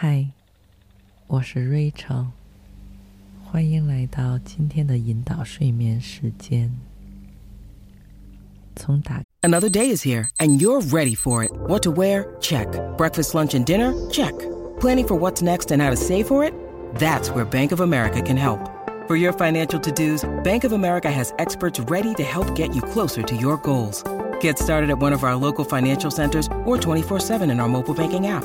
嗨，我是 Rachel，欢迎来到今天的引导睡眠时间。从打 Another day is here and you're ready for it. What to wear? Check. Breakfast, lunch, and dinner? Check. Planning for what's next and how to save for it? That's where Bank of America can help. For your financial to-dos, Bank of America has experts ready to help get you closer to your goals. Get started at one of our local financial centers or 24-7 in our mobile banking app.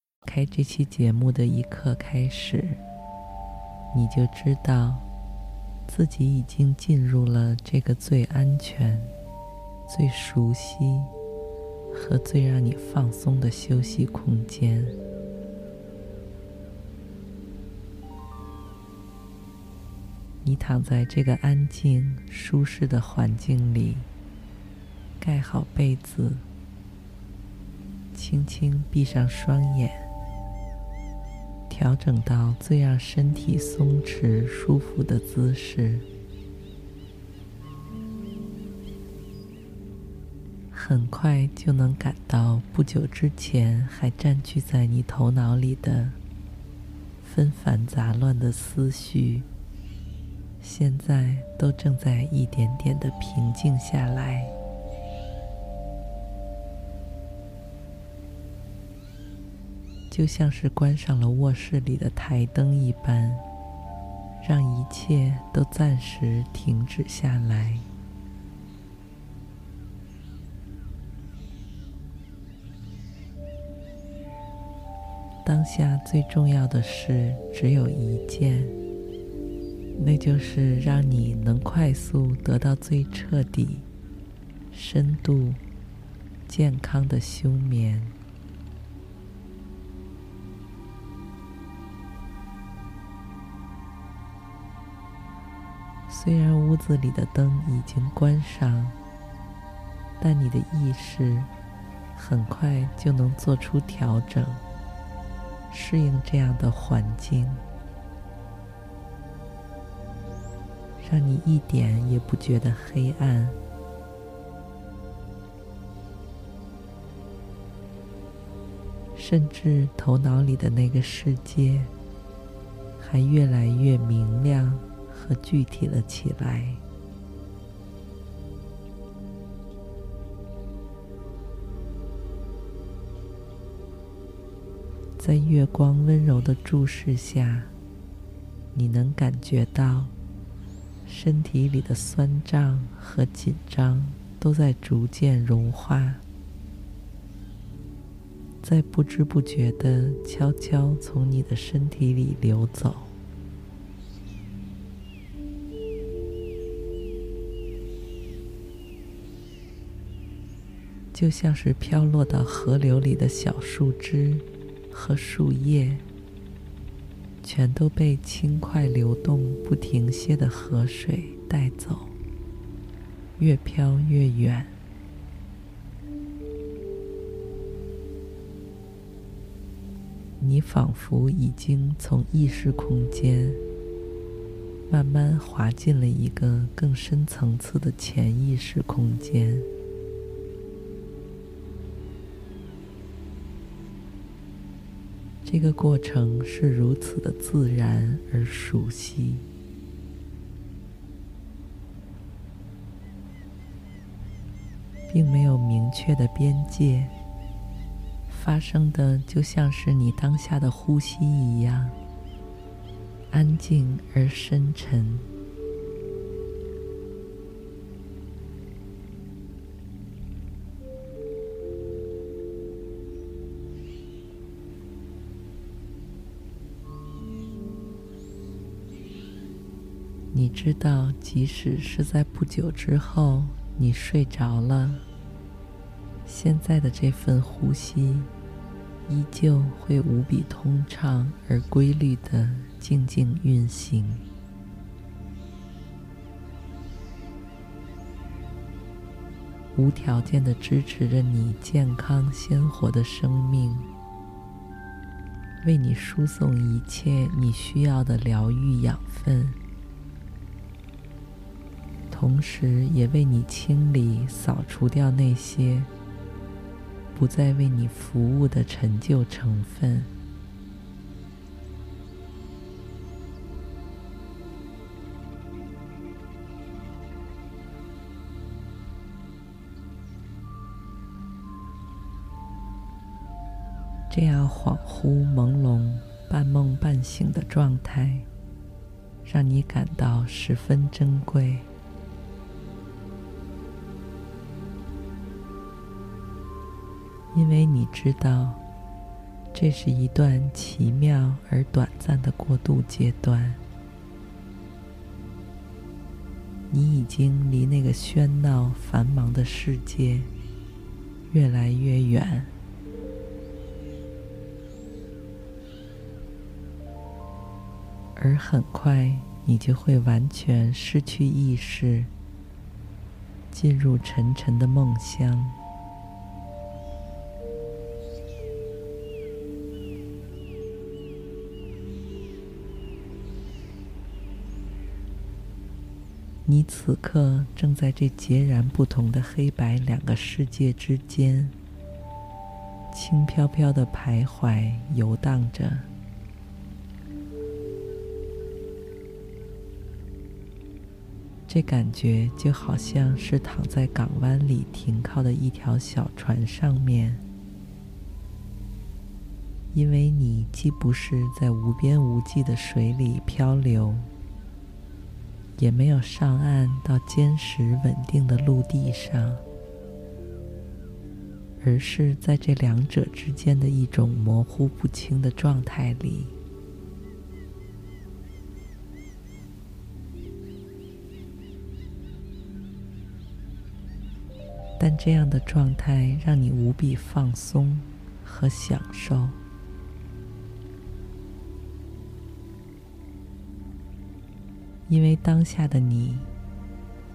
开这期节目的一刻开始，你就知道自己已经进入了这个最安全、最熟悉和最让你放松的休息空间。你躺在这个安静、舒适的环境里，盖好被子，轻轻闭上双眼。调整到最让身体松弛、舒服的姿势，很快就能感到不久之前还占据在你头脑里的纷繁杂乱的思绪，现在都正在一点点的平静下来。就像是关上了卧室里的台灯一般，让一切都暂时停止下来。当下最重要的事只有一件，那就是让你能快速得到最彻底、深度、健康的休眠。虽然屋子里的灯已经关上，但你的意识很快就能做出调整，适应这样的环境，让你一点也不觉得黑暗，甚至头脑里的那个世界还越来越明亮。和具体了起来，在月光温柔的注视下，你能感觉到身体里的酸胀和紧张都在逐渐融化，在不知不觉的悄悄从你的身体里流走。就像是飘落到河流里的小树枝和树叶，全都被轻快流动、不停歇的河水带走，越飘越远。你仿佛已经从意识空间慢慢滑进了一个更深层次的潜意识空间。这个过程是如此的自然而熟悉，并没有明确的边界，发生的就像是你当下的呼吸一样，安静而深沉。知道，即使是在不久之后你睡着了，现在的这份呼吸依旧会无比通畅而规律的静静运行。无条件的支持着你健康鲜活的生命，为你输送一切你需要的疗愈养分，同时也为你清理、扫除掉那些不再为你服务的陈旧成分。这样恍惚、朦胧、半梦半醒的状态，让你感到十分珍贵，因为你知道，这是一段奇妙而短暂的过渡阶段。你已经离那个喧闹繁忙的世界越来越远。而很快，你就会完全失去意识，进入沉沉的梦乡。你此刻正在这截然不同的黑白两个世界之间，轻飘飘的徘徊游荡着。这感觉就好像是躺在港湾里停靠的一条小船上面，因为你既不是在无边无际的水里漂流，也没有上岸到坚实稳定的陆地上，而是在这两者之间的一种模糊不清的状态里。但这样的状态让你无比放松和享受，因为当下的你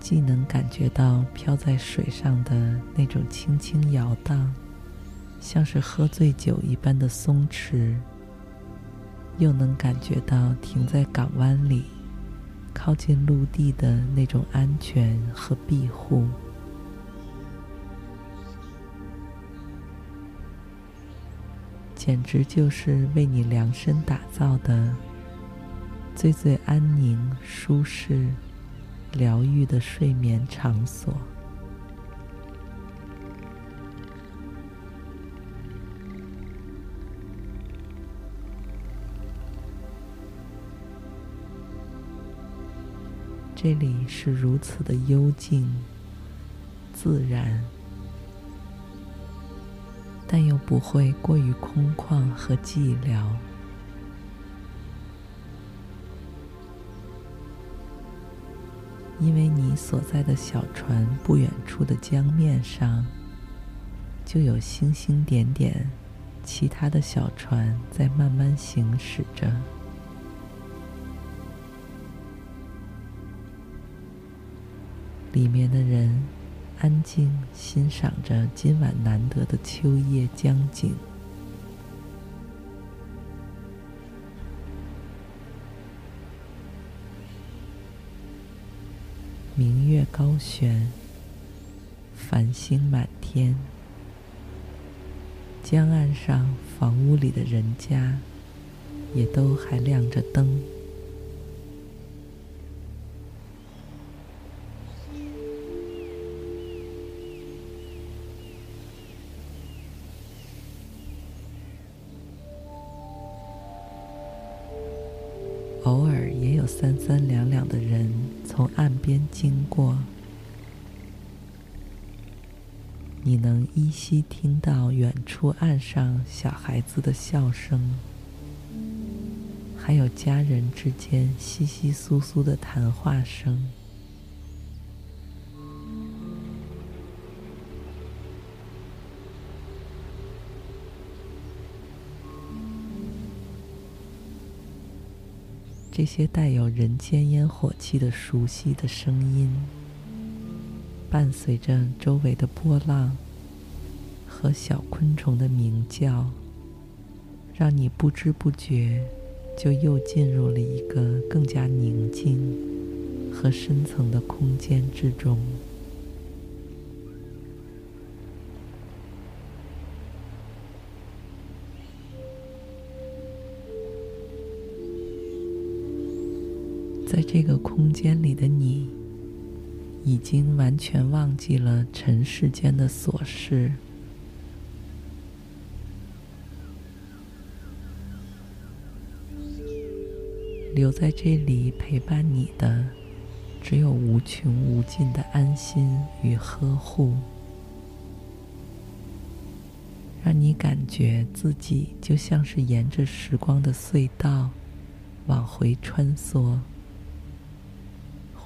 既能感觉到飘在水上的那种轻轻摇荡，像是喝醉酒一般的松弛，又能感觉到停在港湾里，靠近陆地的那种安全和庇护。简直就是为你量身打造的最最安宁、舒适、疗愈的睡眠场所。这里是如此的幽静、自然。但又不会过于空旷和寂寥，因为你所在的小船不远处的江面上，就有星星点点，其他的小船在慢慢行驶着，里面的人。安静欣赏着今晚难得的秋夜江景，明月高悬，繁星满天，江岸上房屋里的人家也都还亮着灯。偶尔也有三三两两的人从岸边经过，你能依稀听到远处岸上小孩子的笑声，还有家人之间窸窸窣窣的谈话声。这些带有人间烟火气的熟悉的声音，伴随着周围的波浪和小昆虫的鸣叫，让你不知不觉就又进入了一个更加宁静和深层的空间之中。这个空间里的你，已经完全忘记了尘世间的琐事，留在这里陪伴你的，只有无穷无尽的安心与呵护，让你感觉自己就像是沿着时光的隧道往回穿梭。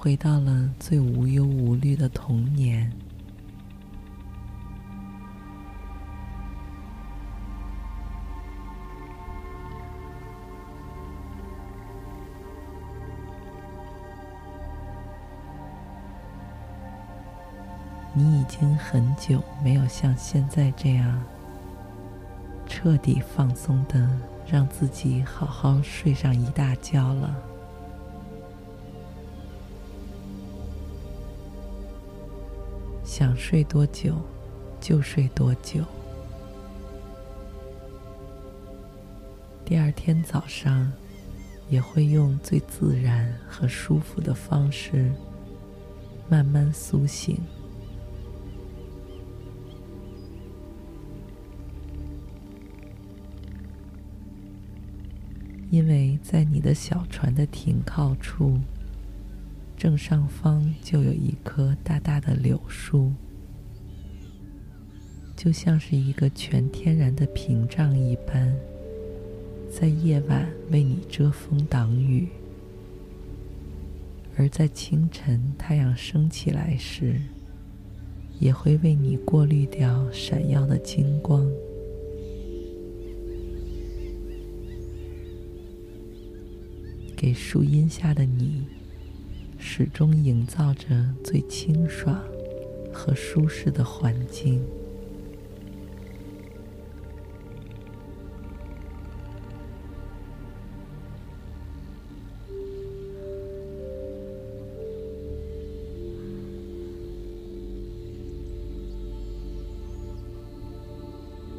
回到了最无忧无虑的童年。你已经很久没有像现在这样彻底放松的让自己好好睡上一大觉了。想睡多久，就睡多久。第二天早上，也会用最自然和舒服的方式，慢慢苏醒。因为在你的小船的停靠处。正上方就有一棵大大的柳树，就像是一个全天然的屏障一般，在夜晚为你遮风挡雨，而在清晨太阳升起来时，也会为你过滤掉闪耀的金光，给树荫下的你。始终营造着最清爽和舒适的环境。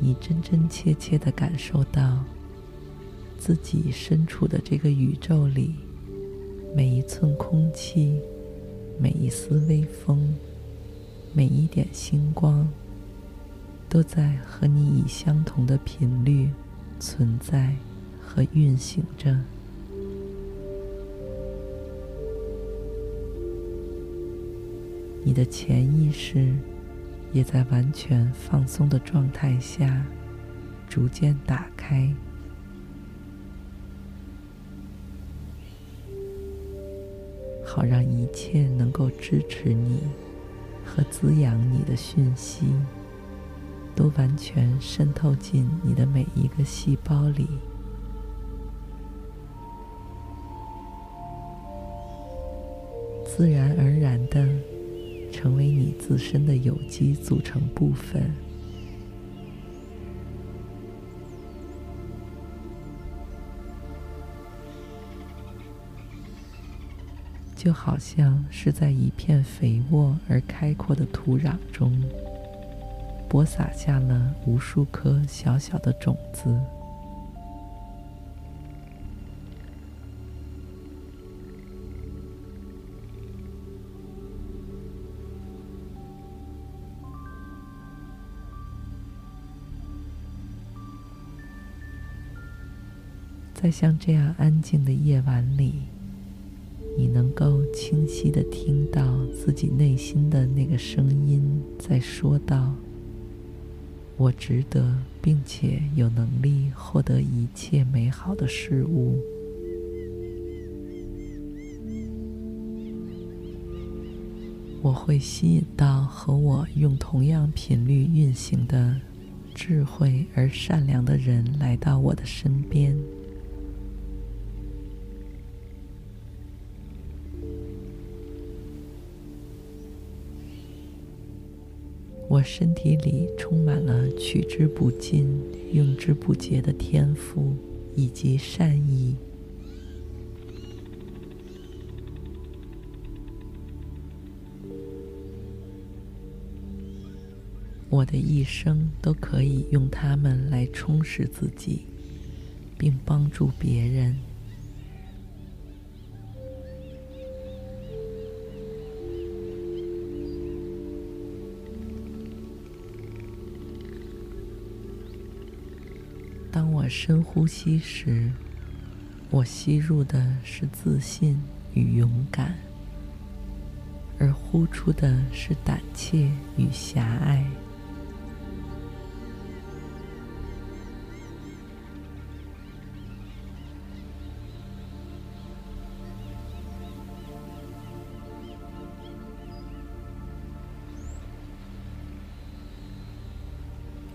你真真切切的感受到自己身处的这个宇宙里。每一寸空气，每一丝微风，每一点星光，都在和你以相同的频率存在和运行着。你的潜意识也在完全放松的状态下逐渐打开。好让一切能够支持你和滋养你的讯息，都完全渗透进你的每一个细胞里，自然而然的成为你自身的有机组成部分。就好像是在一片肥沃而开阔的土壤中，播撒下了无数颗小小的种子。在像这样安静的夜晚里。你能够清晰的听到自己内心的那个声音在说道我值得并且有能力获得一切美好的事物。我会吸引到和我用同样频率运行的智慧而善良的人来到我的身边。我身体里充满了取之不尽、用之不竭的天赋以及善意。我的一生都可以用它们来充实自己，并帮助别人。我深呼吸时，我吸入的是自信与勇敢，而呼出的是胆怯与狭隘。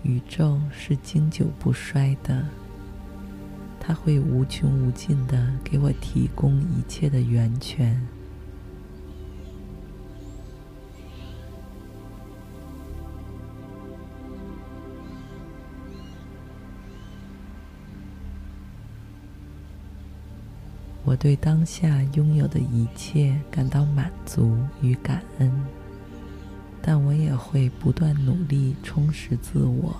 宇宙是经久不衰的，它会无穷无尽的给我提供一切的源泉。我对当下拥有的一切感到满足与感恩。但我也会不断努力充实自我，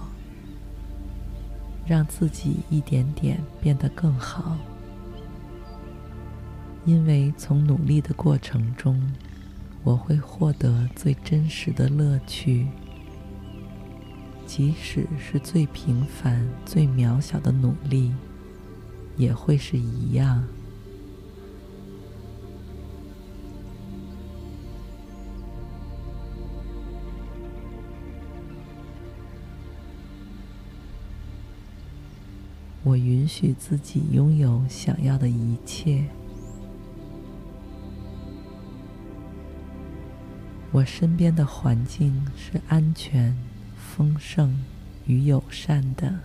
让自己一点点变得更好。因为从努力的过程中，我会获得最真实的乐趣，即使是最平凡、最渺小的努力，也会是一样。我允许自己拥有想要的一切。我身边的环境是安全、丰盛与友善的。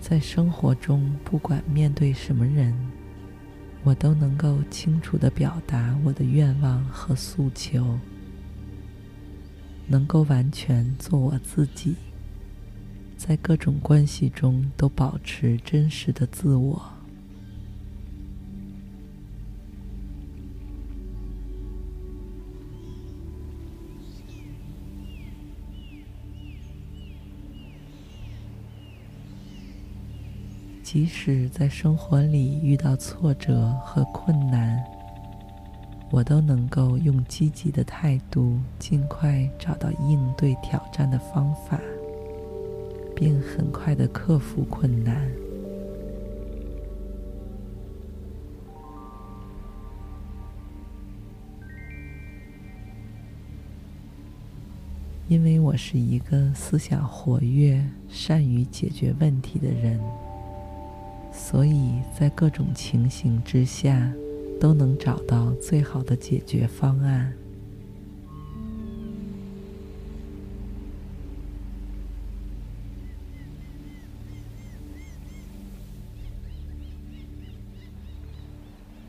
在生活中，不管面对什么人，我都能够清楚的表达我的愿望和诉求，能够完全做我自己，在各种关系中都保持真实的自我。即使在生活里遇到挫折和困难，我都能够用积极的态度，尽快找到应对挑战的方法，并很快的克服困难。因为我是一个思想活跃、善于解决问题的人。所以在各种情形之下，都能找到最好的解决方案。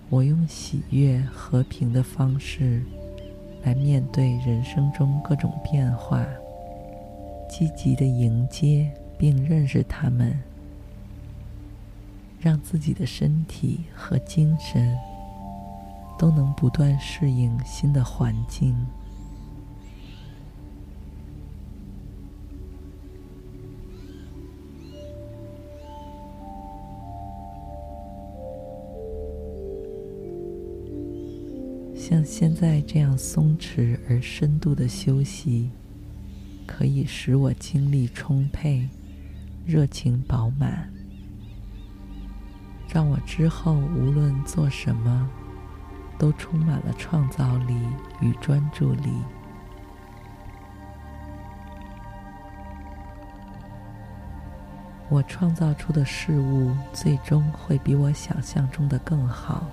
我用喜悦、和平的方式来面对人生中各种变化，积极地迎接并认识他们。让自己的身体和精神都能不断适应新的环境。像现在这样松弛而深度的休息，可以使我精力充沛，热情饱满。让我之后无论做什么，都充满了创造力与专注力。我创造出的事物最终会比我想象中的更好，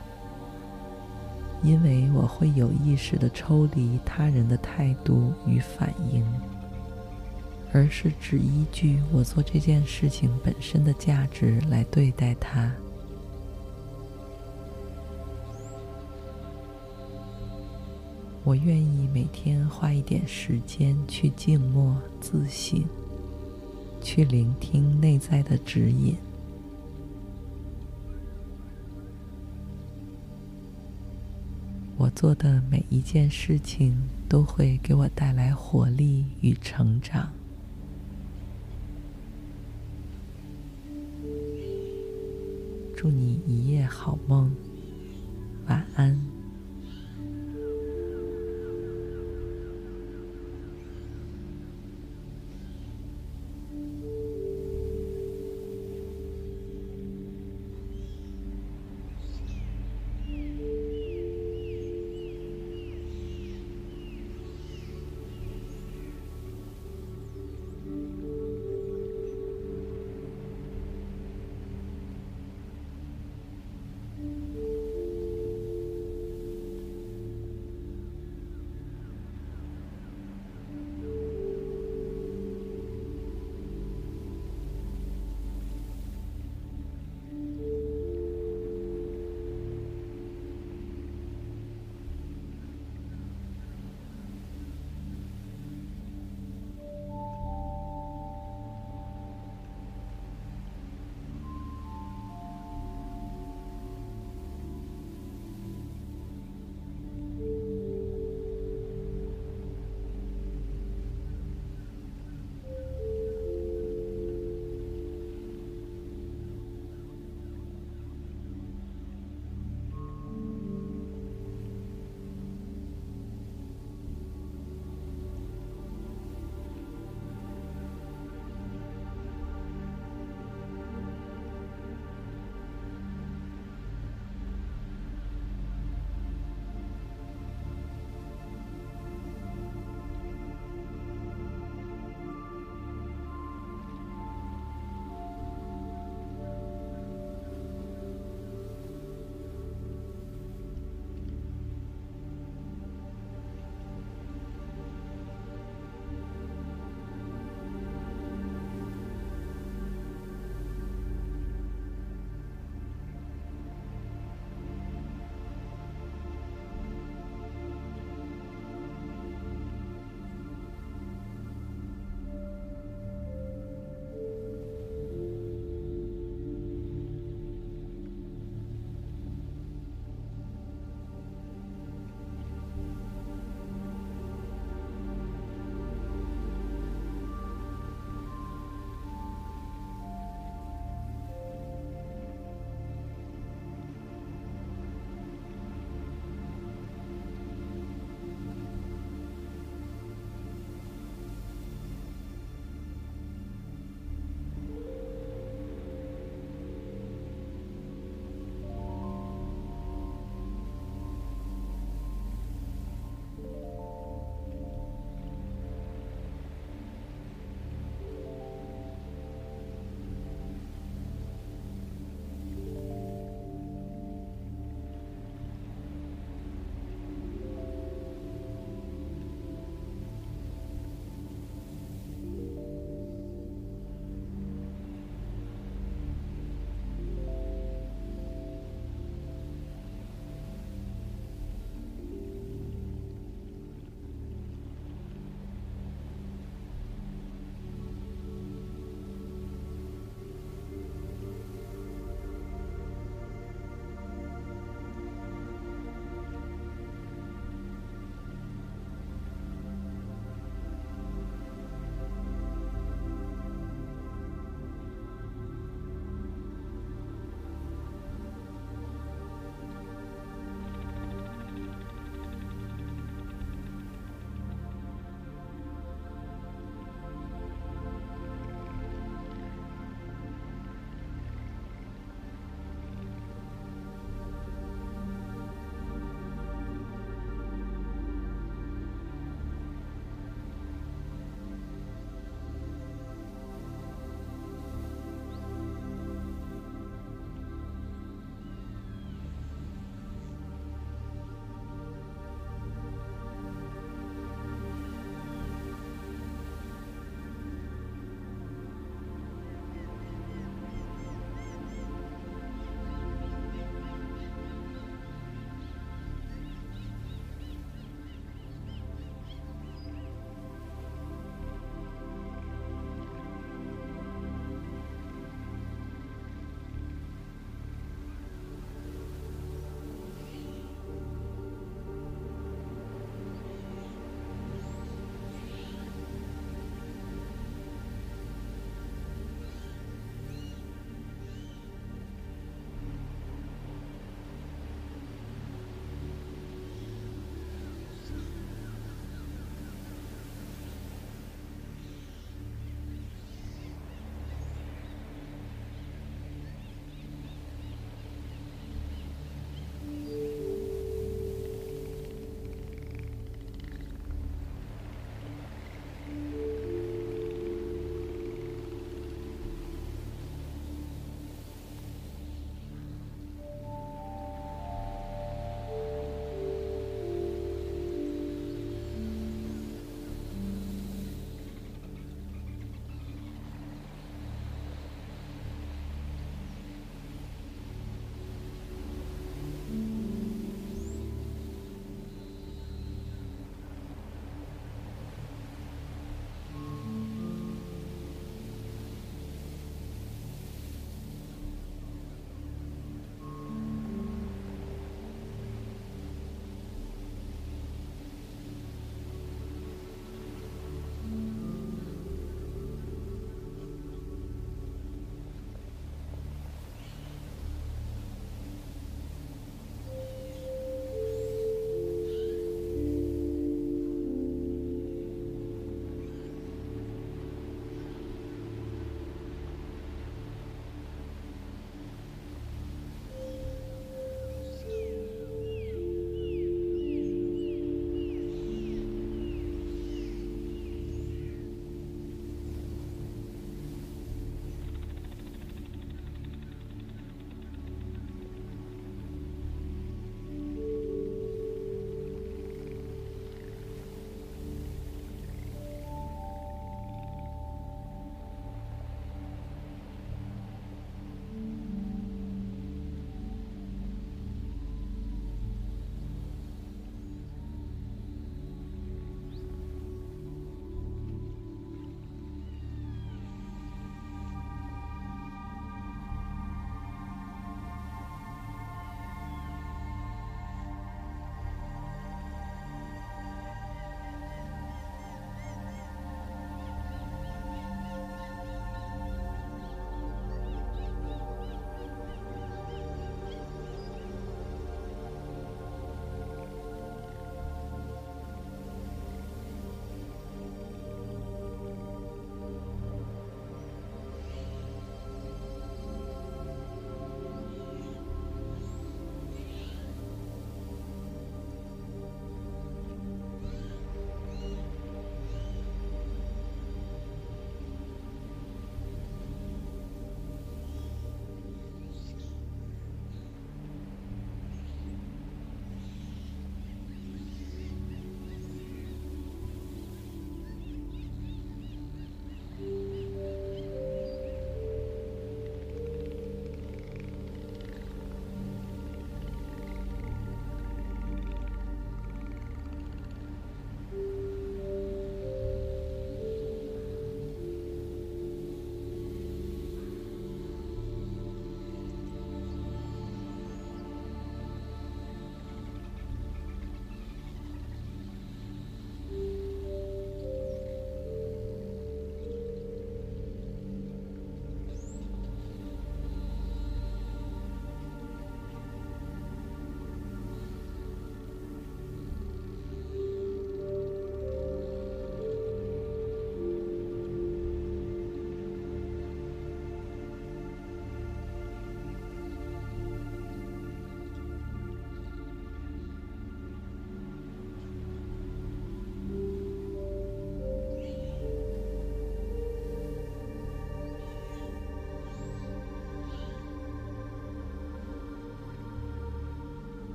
因为我会有意识地抽离他人的态度与反应，而是只依据我做这件事情本身的价值来对待它。我愿意每天花一点时间去静默自省。去聆听内在的指引。我做的每一件事情都会给我带来活力与成长。祝你一夜好梦，晚安。